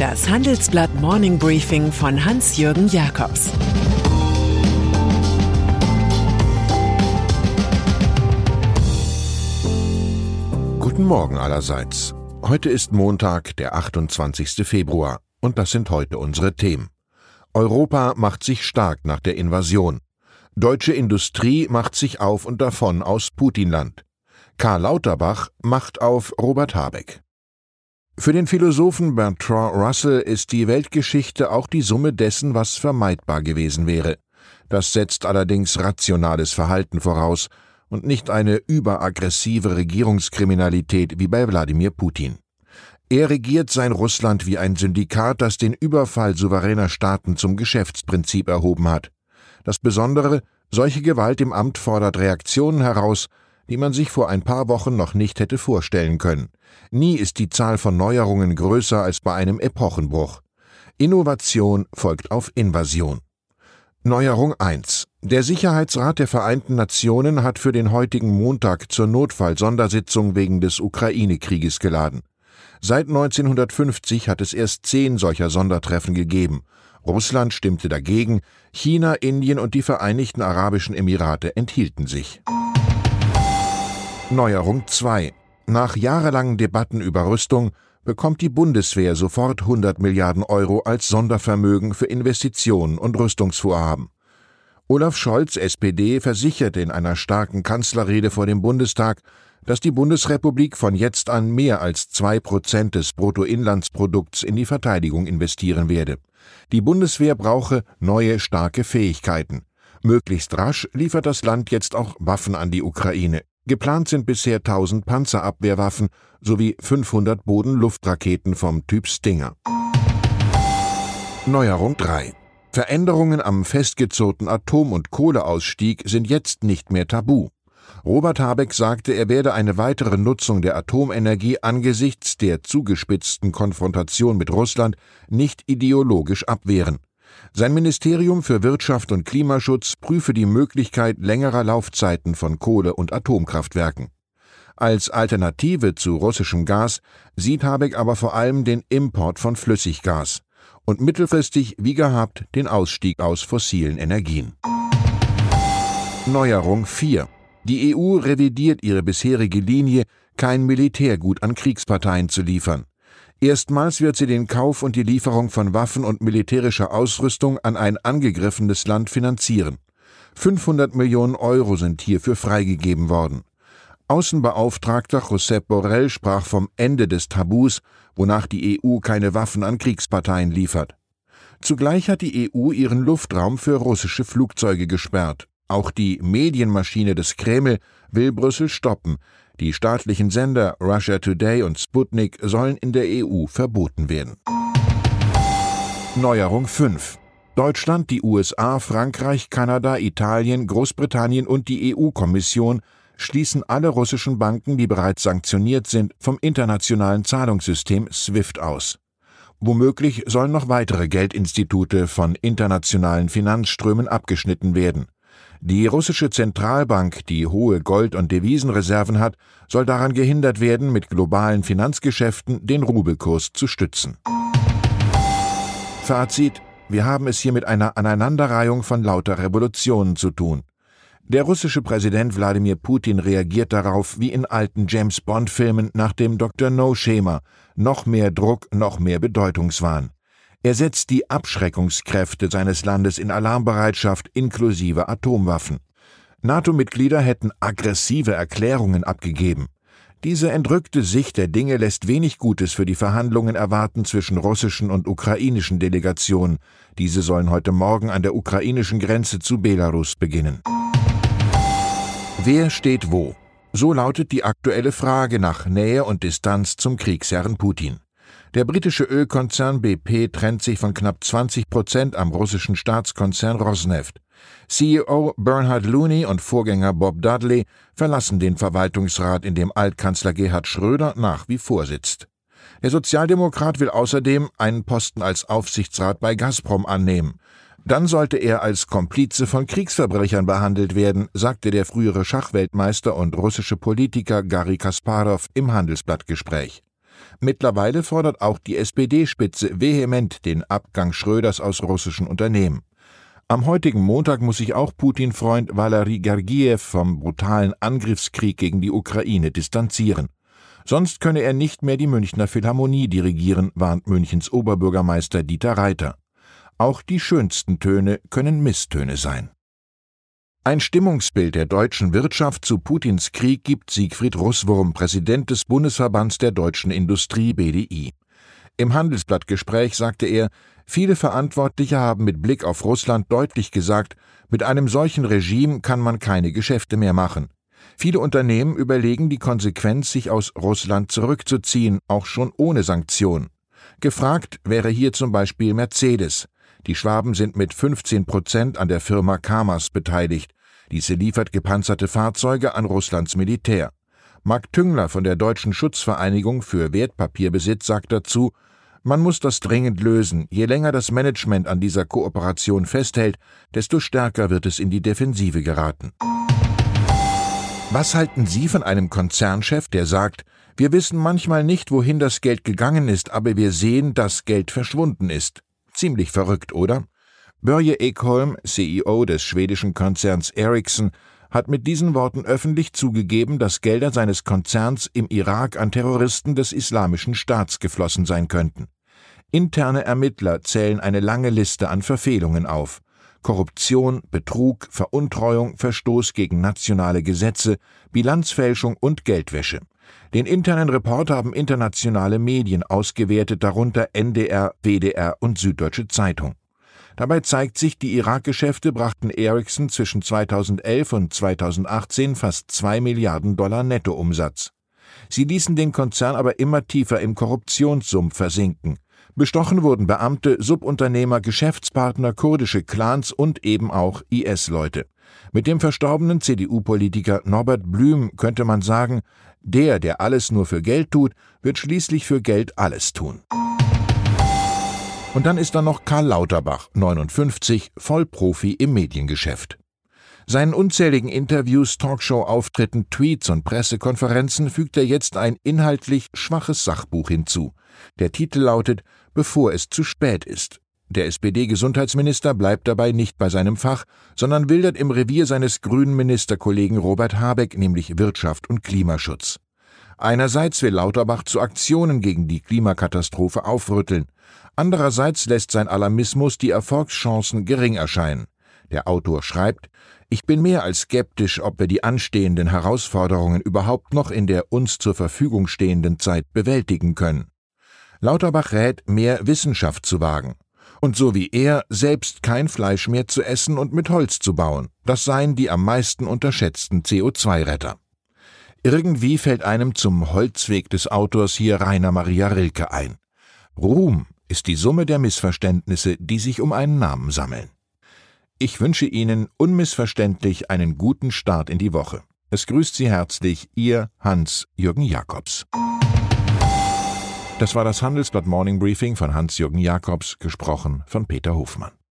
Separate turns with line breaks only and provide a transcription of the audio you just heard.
Das Handelsblatt Morning Briefing von Hans-Jürgen Jakobs
Guten Morgen allerseits. Heute ist Montag, der 28. Februar, und das sind heute unsere Themen. Europa macht sich stark nach der Invasion. Deutsche Industrie macht sich auf und davon aus Putinland. Karl Lauterbach macht auf Robert Habeck. Für den Philosophen Bertrand Russell ist die Weltgeschichte auch die Summe dessen, was vermeidbar gewesen wäre. Das setzt allerdings rationales Verhalten voraus und nicht eine überaggressive Regierungskriminalität wie bei Wladimir Putin. Er regiert sein Russland wie ein Syndikat, das den Überfall souveräner Staaten zum Geschäftsprinzip erhoben hat. Das Besondere, solche Gewalt im Amt fordert Reaktionen heraus, die man sich vor ein paar Wochen noch nicht hätte vorstellen können. Nie ist die Zahl von Neuerungen größer als bei einem Epochenbruch. Innovation folgt auf Invasion. Neuerung 1. Der Sicherheitsrat der Vereinten Nationen hat für den heutigen Montag zur Notfall-Sondersitzung wegen des Ukraine-Krieges geladen. Seit 1950 hat es erst zehn solcher Sondertreffen gegeben. Russland stimmte dagegen, China, Indien und die Vereinigten Arabischen Emirate enthielten sich. Neuerung 2. Nach jahrelangen Debatten über Rüstung bekommt die Bundeswehr sofort 100 Milliarden Euro als Sondervermögen für Investitionen und Rüstungsvorhaben. Olaf Scholz, SPD, versicherte in einer starken Kanzlerrede vor dem Bundestag, dass die Bundesrepublik von jetzt an mehr als zwei Prozent des Bruttoinlandsprodukts in die Verteidigung investieren werde. Die Bundeswehr brauche neue starke Fähigkeiten. Möglichst rasch liefert das Land jetzt auch Waffen an die Ukraine. Geplant sind bisher 1000 Panzerabwehrwaffen sowie 500 Boden-Luftraketen vom Typ Stinger. Neuerung 3. Veränderungen am festgezurrten Atom- und Kohleausstieg sind jetzt nicht mehr tabu. Robert Habeck sagte, er werde eine weitere Nutzung der Atomenergie angesichts der zugespitzten Konfrontation mit Russland nicht ideologisch abwehren. Sein Ministerium für Wirtschaft und Klimaschutz prüfe die Möglichkeit längerer Laufzeiten von Kohle- und Atomkraftwerken. Als Alternative zu russischem Gas sieht Habeck aber vor allem den Import von Flüssiggas und mittelfristig wie gehabt den Ausstieg aus fossilen Energien. Neuerung 4. Die EU revidiert ihre bisherige Linie, kein Militärgut an Kriegsparteien zu liefern. Erstmals wird sie den Kauf und die Lieferung von Waffen und militärischer Ausrüstung an ein angegriffenes Land finanzieren. 500 Millionen Euro sind hierfür freigegeben worden. Außenbeauftragter Josep Borrell sprach vom Ende des Tabus, wonach die EU keine Waffen an Kriegsparteien liefert. Zugleich hat die EU ihren Luftraum für russische Flugzeuge gesperrt. Auch die Medienmaschine des Kreml will Brüssel stoppen, die staatlichen Sender Russia Today und Sputnik sollen in der EU verboten werden. Neuerung 5. Deutschland, die USA, Frankreich, Kanada, Italien, Großbritannien und die EU-Kommission schließen alle russischen Banken, die bereits sanktioniert sind, vom internationalen Zahlungssystem SWIFT aus. Womöglich sollen noch weitere Geldinstitute von internationalen Finanzströmen abgeschnitten werden. Die russische Zentralbank, die hohe Gold- und Devisenreserven hat, soll daran gehindert werden, mit globalen Finanzgeschäften den Rubelkurs zu stützen. Fazit wir haben es hier mit einer Aneinanderreihung von lauter Revolutionen zu tun. Der russische Präsident Wladimir Putin reagiert darauf wie in alten James Bond-Filmen nach dem Dr. No-Schema. Noch mehr Druck, noch mehr Bedeutungswahn. Er setzt die Abschreckungskräfte seines Landes in Alarmbereitschaft inklusive Atomwaffen. NATO-Mitglieder hätten aggressive Erklärungen abgegeben. Diese entrückte Sicht der Dinge lässt wenig Gutes für die Verhandlungen erwarten zwischen russischen und ukrainischen Delegationen. Diese sollen heute Morgen an der ukrainischen Grenze zu Belarus beginnen. Wer steht wo? So lautet die aktuelle Frage nach Nähe und Distanz zum Kriegsherrn Putin. Der britische Ölkonzern BP trennt sich von knapp 20 Prozent am russischen Staatskonzern Rosneft. CEO Bernhard Looney und Vorgänger Bob Dudley verlassen den Verwaltungsrat, in dem Altkanzler Gerhard Schröder nach wie vor sitzt. Der Sozialdemokrat will außerdem einen Posten als Aufsichtsrat bei Gazprom annehmen. Dann sollte er als Komplize von Kriegsverbrechern behandelt werden, sagte der frühere Schachweltmeister und russische Politiker Garry Kasparov im Handelsblattgespräch. Mittlerweile fordert auch die SPD-Spitze vehement den Abgang Schröders aus russischen Unternehmen. Am heutigen Montag muss sich auch Putin-Freund Valery Gergiev vom brutalen Angriffskrieg gegen die Ukraine distanzieren. Sonst könne er nicht mehr die Münchner Philharmonie dirigieren, warnt Münchens Oberbürgermeister Dieter Reiter. Auch die schönsten Töne können Misstöne sein. Ein Stimmungsbild der deutschen Wirtschaft zu Putins Krieg gibt Siegfried Russwurm, Präsident des Bundesverbands der deutschen Industrie BDI. Im Handelsblattgespräch sagte er, viele Verantwortliche haben mit Blick auf Russland deutlich gesagt, mit einem solchen Regime kann man keine Geschäfte mehr machen. Viele Unternehmen überlegen die Konsequenz, sich aus Russland zurückzuziehen, auch schon ohne Sanktion. Gefragt wäre hier zum Beispiel Mercedes. Die Schwaben sind mit 15 Prozent an der Firma Kamas beteiligt. Diese liefert gepanzerte Fahrzeuge an Russlands Militär. Mark Tüngler von der Deutschen Schutzvereinigung für Wertpapierbesitz sagt dazu, man muss das dringend lösen. Je länger das Management an dieser Kooperation festhält, desto stärker wird es in die Defensive geraten. Was halten Sie von einem Konzernchef, der sagt, wir wissen manchmal nicht, wohin das Geld gegangen ist, aber wir sehen, dass Geld verschwunden ist? Ziemlich verrückt, oder? Börje Ekholm, CEO des schwedischen Konzerns Ericsson, hat mit diesen Worten öffentlich zugegeben, dass Gelder seines Konzerns im Irak an Terroristen des Islamischen Staats geflossen sein könnten. Interne Ermittler zählen eine lange Liste an Verfehlungen auf. Korruption, Betrug, Veruntreuung, Verstoß gegen nationale Gesetze, Bilanzfälschung und Geldwäsche. Den internen Report haben internationale Medien ausgewertet, darunter NDR, WDR und Süddeutsche Zeitung. Dabei zeigt sich, die Irak-Geschäfte brachten Ericsson zwischen 2011 und 2018 fast zwei Milliarden Dollar Nettoumsatz. Sie ließen den Konzern aber immer tiefer im Korruptionssumpf versinken. Bestochen wurden Beamte, Subunternehmer, Geschäftspartner, kurdische Clans und eben auch IS-Leute. Mit dem verstorbenen CDU-Politiker Norbert Blüm könnte man sagen, der, der alles nur für Geld tut, wird schließlich für Geld alles tun. Und dann ist da noch Karl Lauterbach, 59, Vollprofi im Mediengeschäft. Seinen unzähligen Interviews, Talkshow-Auftritten, Tweets und Pressekonferenzen fügt er jetzt ein inhaltlich schwaches Sachbuch hinzu. Der Titel lautet Bevor es zu spät ist. Der SPD-Gesundheitsminister bleibt dabei nicht bei seinem Fach, sondern wildert im Revier seines grünen Ministerkollegen Robert Habeck, nämlich Wirtschaft und Klimaschutz. Einerseits will Lauterbach zu Aktionen gegen die Klimakatastrophe aufrütteln, andererseits lässt sein Alarmismus die Erfolgschancen gering erscheinen. Der Autor schreibt, ich bin mehr als skeptisch, ob wir die anstehenden Herausforderungen überhaupt noch in der uns zur Verfügung stehenden Zeit bewältigen können. Lauterbach rät, mehr Wissenschaft zu wagen. Und so wie er, selbst kein Fleisch mehr zu essen und mit Holz zu bauen. Das seien die am meisten unterschätzten CO2-Retter. Irgendwie fällt einem zum Holzweg des Autors hier Rainer Maria Rilke ein. Ruhm ist die Summe der Missverständnisse, die sich um einen Namen sammeln. Ich wünsche Ihnen unmissverständlich einen guten Start in die Woche. Es grüßt Sie herzlich Ihr Hans-Jürgen Jakobs. Das war das Handelsblatt Morning Briefing von Hans-Jürgen Jakobs, gesprochen von Peter Hofmann.